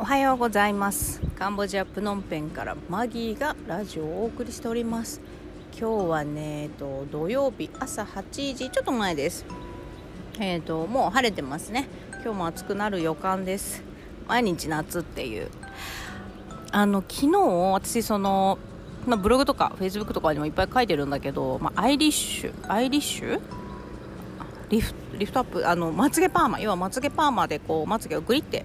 おはようございます。カンボジアプノンペンからマギーがラジオをお送りしております。今日はね、えっと、土曜日朝8時ちょっと前です。えっともう晴れてますね。今日も暑くなる予感です。毎日夏っていう。あの昨日私そのまあ、ブログとかフェイスブックとかにもいっぱい書いてるんだけど、まあ、アイラッシュアイラッシュ？リフリフトアップあのまつげパーマ要はまつげパーマでこうまつげをグリって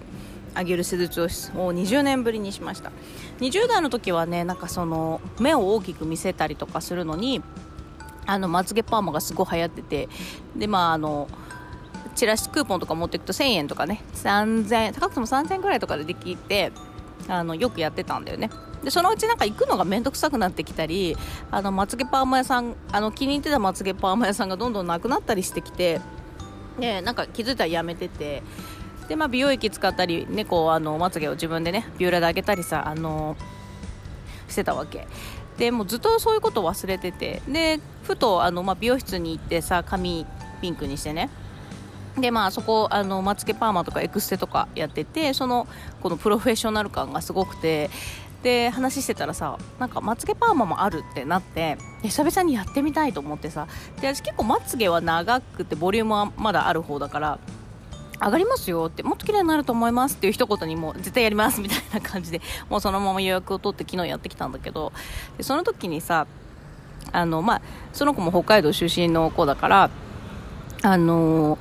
上げる手術を20年ぶりにしました。20代の時はねなんかその目を大きく見せたりとかするのにあのまつげパーマがすごい流行っててでまああのチラシクーポンとか持っていくと1000円とかね3000高くても3000円ぐらいとかでできてあのよくやってたんだよね。でそのうちなんか行くのが面倒くさくなってきたりあのまつげパーマ屋さんあの気に入ってたまつげパーマ屋さんがどんどんなくなったりしてきてでなんか気づいたらやめててで、まあ、美容液使ったり、ね、こうあのまつげを自分でねビューラーで上げたりさ、あのしてたわけ。でもうずっとそういうことを忘れてて。でふとあの、まあ、美容室に行ってさ髪ピンクにしてね。でまあそこあのまつげパーマとかエクステとかやっててそのこのプロフェッショナル感がすごくて。で話してたらさなんかまつげパーマもあるってなって久々にやってみたいと思ってさ。で私結構まつげは長くてボリュームはまだある方だから上がりますよってもっと綺麗になると思いますっていう一言にも絶対やりますみたいな感じでもうそのまま予約を取って昨日やってきたんだけどでその時にさあの、まあ、その子も北海道出身の子だからあの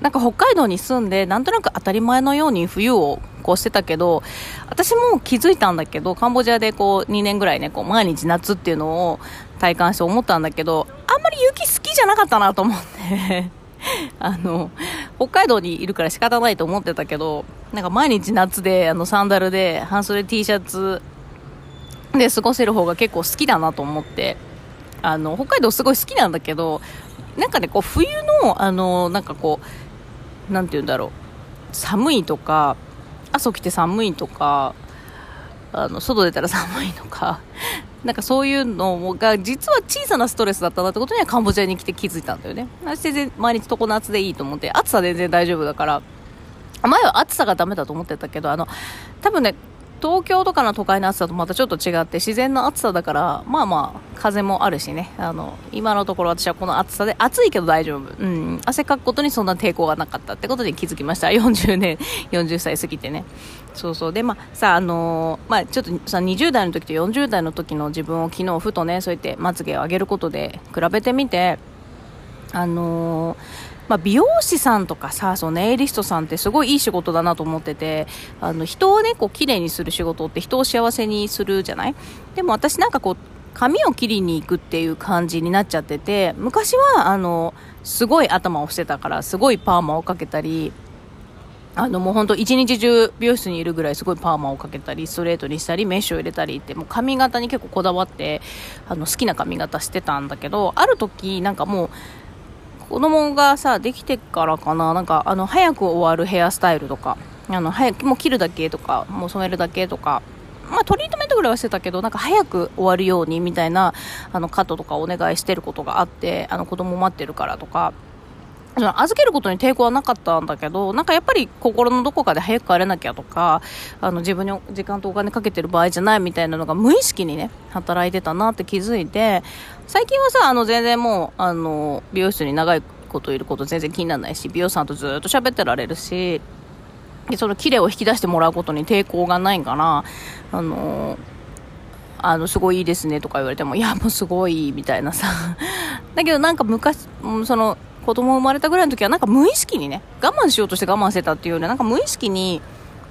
なんか北海道に住んでなんとなく当たり前のように冬をこうしてたけど私も気づいたんだけどカンボジアでこう2年ぐらいねこう毎日夏っていうのを体感して思ったんだけどあんまり雪好きじゃなかったなと思って。あの北海道にいるから仕方ないと思ってたけどなんか毎日夏であのサンダルで半袖 T シャツで過ごせる方が結構好きだなと思ってあの北海道すごい好きなんだけどなんかねこう冬のあのなんかこうなんて言うんだろう寒いとか朝起きて寒いとかあの外出たら寒いとかなんかそういうのが実は小さなストレスだったなってことにはカンボジアに来て気づいたんだよね。私全然毎日常夏でいいと思って暑さ全然大丈夫だから。前は暑さがダメだと思ってたけどあの多分ね東京とかの都会の暑さとまたちょっと違って自然の暑さだからまあまあ風もあるしね。あの今のところ私はこの暑さで暑いけど大丈夫、うん、汗かくことにそんな抵抗がなかったってことに気づきました。40年40歳過ぎてね。そうそう。でまあさあの、まあちょっとさ20代の時と40代の時の自分を昨日ふとねそうやってまつげを上げることで比べてみてあのーまあ、美容師さんとかさそのネイリストさんってすごいいい仕事だなと思っててあの人をねこう綺麗にする仕事って人を幸せにするじゃない？でも私なんかこう髪を切りに行くっていう感じになっちゃってて昔はあのすごい頭をしてたからすごいパーマをかけたりあのもう本当一日中美容室にいるぐらいすごいパーマをかけたりストレートにしたりメッシュを入れたりってもう髪型に結構こだわってあの好きな髪型してたんだけどある時なんかもう子供がさできてからかな。なんかあの早く終わるヘアスタイルとか。あの早くもう切るだけとかもう染めるだけとか。まあ、トリートメントぐらいはしてたけどなんか早く終わるようにみたいなあのカットとかお願いしてることがあってあの子供待ってるからとか。預けることに抵抗はなかったんだけどなんかやっぱり心のどこかで早く帰れなきゃとかあの自分に時間とお金かけてる場合じゃないみたいなのが無意識にね働いてたなって気づいて最近はさあの全然もうあの美容室に長いこといること全然気にならないし美容師さんとずっと喋ってられるしでその綺麗を引き出してもらうことに抵抗がないからあのあのすごいいいですねとか言われてもいやもうすごいみたいなさ。だけどなんか昔その子供生まれたぐらいの時はなんか無意識にね我慢しようとして我慢してたっていうよりなんか無意識に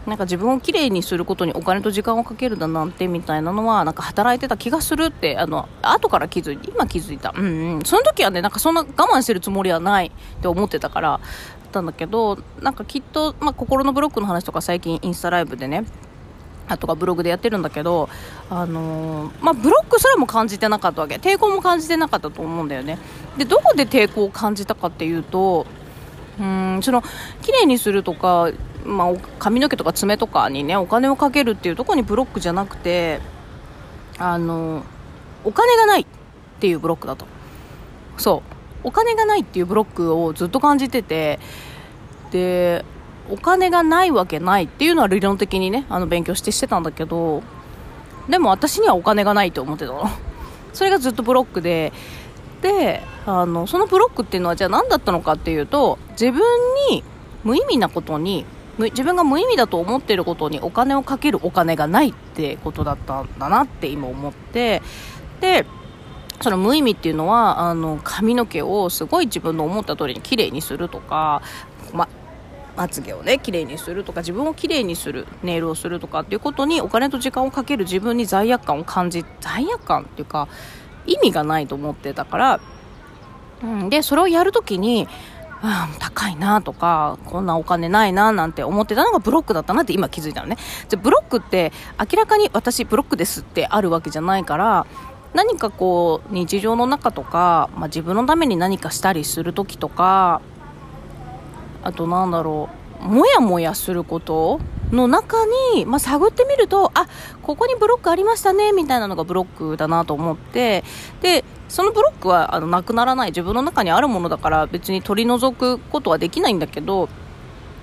なんか自分をきれいにすることにお金と時間をかけるだなんてみたいなのはなんか働いてた気がするってあの後から気づいて今気づいた、うんうん、その時はねなんかそんな我慢してるつもりはないって思ってたからだったんだけどなんかきっと、まあ、心のブロックの話とか最近インスタライブでねとかブログでやってるんだけど、あのー、まあ、ブロックすらも感じてなかったわけ。抵抗も感じてなかったと思うんだよね。でどこで抵抗を感じたかっていうとうんその綺麗にするとかまあ、髪の毛とか爪とかにねお金をかけるっていうとこにブロックじゃなくてあのお金がないっていうブロックだと。そう。お金がないっていうブロックをずっと感じててでお金がないわけないっていうのは理論的にねあの勉強してしてたんだけどでも私にはお金がないと思ってたの。それがずっとブロックでであのそのブロックっていうのはじゃあ何だったのかっていうと自分に無意味なことに自分が無意味だと思っていることにお金をかけるお金がないってことだったんだなって今思ってでその無意味っていうのはあの髪の毛をすごい自分の思った通りに綺麗にするとか、ま、つげをね綺麗にするとか自分を綺麗にするネイルをするとかっていうことにお金と時間をかける自分に罪悪感を感じ罪悪感っていうか意味がないと思ってたから、うん、でそれをやるときにあ高いなとかこんなお金ないななんて思ってたのがブロックだったなって今気づいたのね。じゃブロックって明らかに私ブロックですってあるわけじゃないから何かこう日常の中とか、まあ、自分のために何かしたりする時とかあとなんだろうもやもやすることの中に、まあ、探ってみるとあここにブロックありましたねみたいなのがブロックだなと思ってでそのブロックはあのなくならない。自分の中にあるものだから別に取り除くことはできないんだけど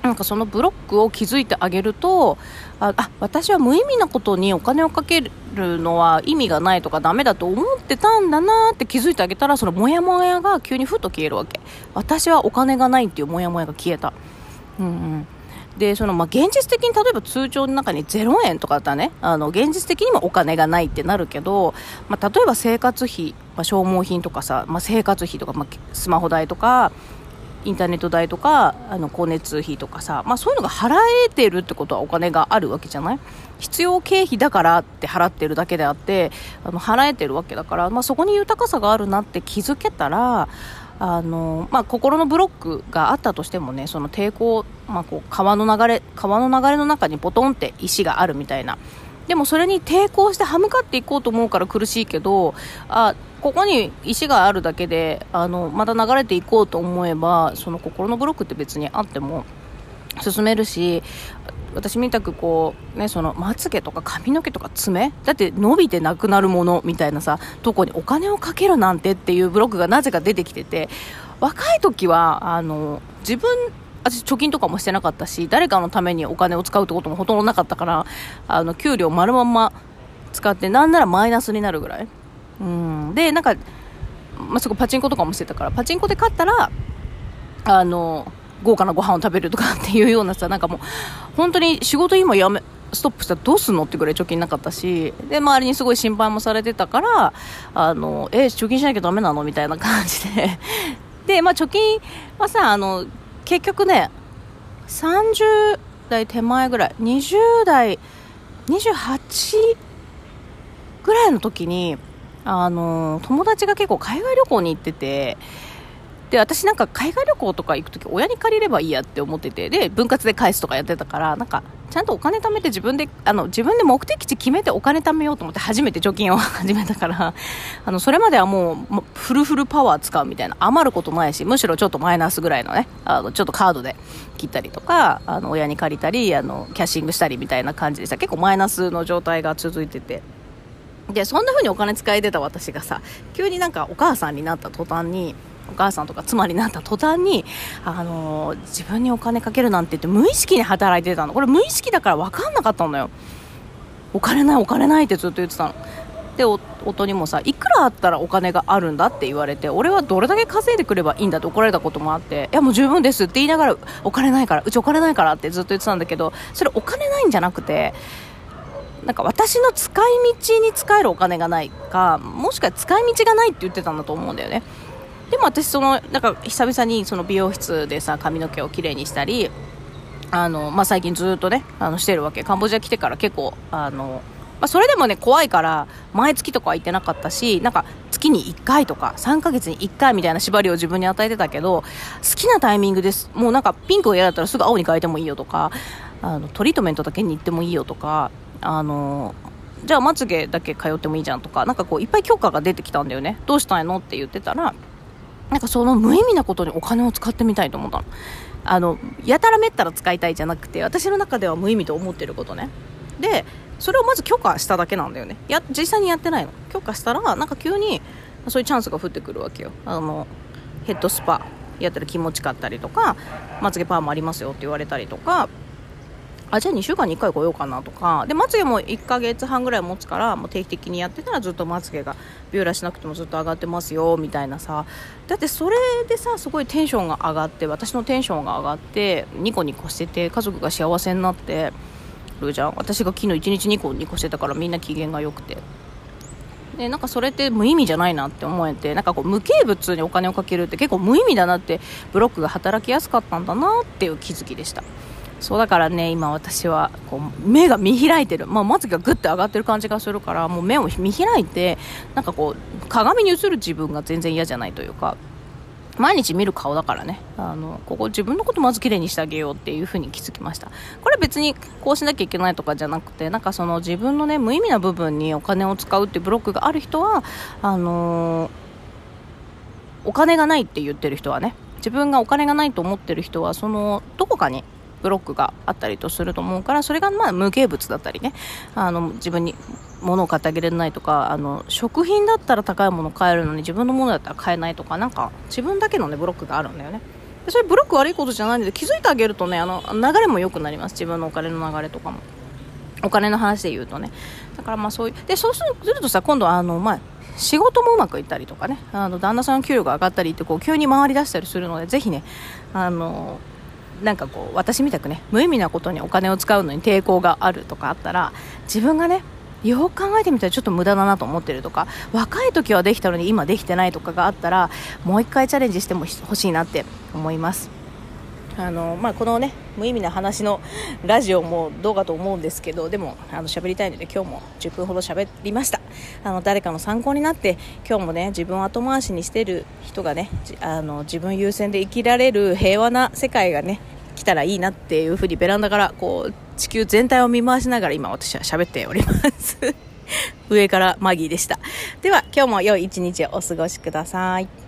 なんかそのブロックを築いてあげるとああ私は無意味なことにお金をかけるのは意味がないとかダメだと思ってたんだなって気づいてあげたらそのモヤモヤが急にふっと消えるわけ。私はお金がないっていうモヤモヤが消えた。うんうん。でそのまあ現実的に例えば通帳の中に0円とかだったらね。あの現実的にもお金がないってなるけど、まあ、例えば生活費、まあ、消耗品とかさ、まあ、生活費とか、まあ、スマホ代とかインターネット代とかあの光熱費とかさ、まあ、そういうのが払えてるってことはお金があるわけじゃない？必要経費だからって払ってるだけであってあの払えてるわけだから、まあ、そこに豊かさがあるなって気づけたらあの、まあ、心のブロックがあったとしてもねその抵抗、まあ、こう川の流れ川の流れの中にポトンって石があるみたいなでもそれに抵抗して歯向かっていこうと思うから苦しいけどあここに石があるだけであのまた流れていこうと思えばその心のブロックって別にあっても進めるし私みたくこうねそのまつげとか髪の毛とか爪だって伸びてなくなるものみたいなさとこにお金をかけるなんてっていうブロックがなぜか出てきてて若い時はあの自分私貯金とかもしてなかったし誰かのためにお金を使うってこともほとんどなかったからあの給料丸まんま使ってなんならマイナスになるぐらい。うん。でなんか、まあ、そこパチンコとかもしてたからパチンコで勝ったらあの豪華なご飯を食べるとかっていうようなさなんかもう本当に仕事今やめストップしたらどうすんのってぐらい貯金なかったしで周りにすごい心配もされてたからあのえ貯金しなきゃだめなの？みたいな感じで。で、まあ、貯金はさあの結局ね30代手前ぐらい20代28ぐらいの時にあの友達が結構海外旅行に行っててで私なんか海外旅行とか行く時親に借りればいいやって思っててで分割で返すとかやってたからなんかちゃんとお金貯めて自分であの自分で目的地決めてお金貯めようと思って初めて貯金を 始めたからあのそれまではもうフルフルパワー使うみたいな余ることないしむしろちょっとマイナスぐらいのねあのちょっとカードで切ったりとかあの親に借りたりあのキャッシングしたりみたいな感じでさ結構マイナスの状態が続いてて。でそんな風にお金使えてた私がさ急になんかお母さんになった途端にお母さんとか妻になった途端に、あのー、自分にお金かけるなんて言って無意識に働いてたの。これ無意識だから分かんなかったのよ。お金ないお金ないってずっと言ってたの。で夫にもさいくらあったらお金があるんだ？って言われて俺はどれだけ稼いでくればいいんだ？って怒られたこともあっていやもう十分ですって言いながらお金ないからうちお金ないからってずっと言ってたんだけどそれお金ないんじゃなくてなんか私の使い道に使えるお金がないかもしくは使い道がないって言ってたんだと思うんだよね。でも私そのなんか久々にその美容室でさ髪の毛をきれいにしたりあの、まあ、最近ずっとねあのしてるわけ。カンボジア来てから結構あのまあ、それでもね怖いから毎月とかは行ってなかったしなんか月に1回とか3ヶ月に1回みたいな縛りを自分に与えてたけど好きなタイミングです。もうなんかピンクを嫌だったらすぐ青に変えてもいいよとかあのトリートメントだけに行ってもいいよとかあのじゃあまつげだけ通ってもいいじゃんとかなんかこういっぱい許可が出てきたんだよね。どうしたいのって言ってたらなんかその無意味なことにお金を使ってみたいと思ったの。あのやたらめったら使いたいじゃなくて私の中では無意味と思ってることね。でそれをまず許可しただけなんだよね。や実際にやってないの。許可したらなんか急にそういうチャンスが降ってくるわけよ。あのヘッドスパやったら気持ちかったりとかまつげパーマありますよって言われたりとかあじゃあ2週間に1回来ようかなとか。でまつげも1ヶ月半ぐらい持つからもう定期的にやってたらずっとまつげがビューラーしなくてもずっと上がってますよみたいなさ。だってそれでさすごいテンションが上がって私のテンションが上がってニコニコしてて家族が幸せになってるじゃん。私が昨日1日ニコニコしてたからみんな機嫌が良くて。でなんかそれって無意味じゃないなって思えてなんかこう無形物にお金をかけるって結構無意味だなってブロックが働きやすかったんだなっていう気づきでした。そうだからね今私はこう目が見開いてる、まあ、まつげがグッて上がってる感じがするからもう目を見開いてなんかこう鏡に映る自分が全然嫌じゃないというか毎日見る顔だからね。あのここ自分のことまず綺麗にしてあげようっていう風に気づきました。これ別にこうしなきゃいけないとかじゃなくてなんかその自分のね無意味な部分にお金を使うっていうブロックがある人はあのー、お金がないって言ってる人はね自分がお金がないと思ってる人はそのどこかにブロックがあったりとすると思うからそれがまあ無形物だったりね。あの自分に物を買ってあげれないとかあの食品だったら高いもの買えるのに自分のものだったら買えないとかなんか自分だけの、ね、ブロックがあるんだよね。でそれブロック悪いことじゃないので気づいてあげるとねあの流れも良くなります。自分のお金の流れとかも。お金の話で言うとね。だからまあそういうでそうするとさ今度あのまあ仕事もうまくいったりとかね。あの旦那さんの給料が上がったりってこう急に回り出したりするのでぜひねあのなんかこう私みたくね無意味なことにお金を使うのに抵抗があるとかあったら自分がねよく考えてみたらちょっと無駄だなと思ってるとか若い時はできたのに今できてないとかがあったらもう一回チャレンジしてもほしいなって思います。あのまあ、このね無意味な話のラジオもどうかと思うんですけどでもあの喋りたいので今日も10分ほど喋りました。あの誰かの参考になって今日もね自分を後回しにしてる人がねあの自分優先で生きられる平和な世界がね来たらいいなっていうふうにベランダからこう地球全体を見回しながら今私は喋っております。上からマギーでした。では今日も良い一日をお過ごしください。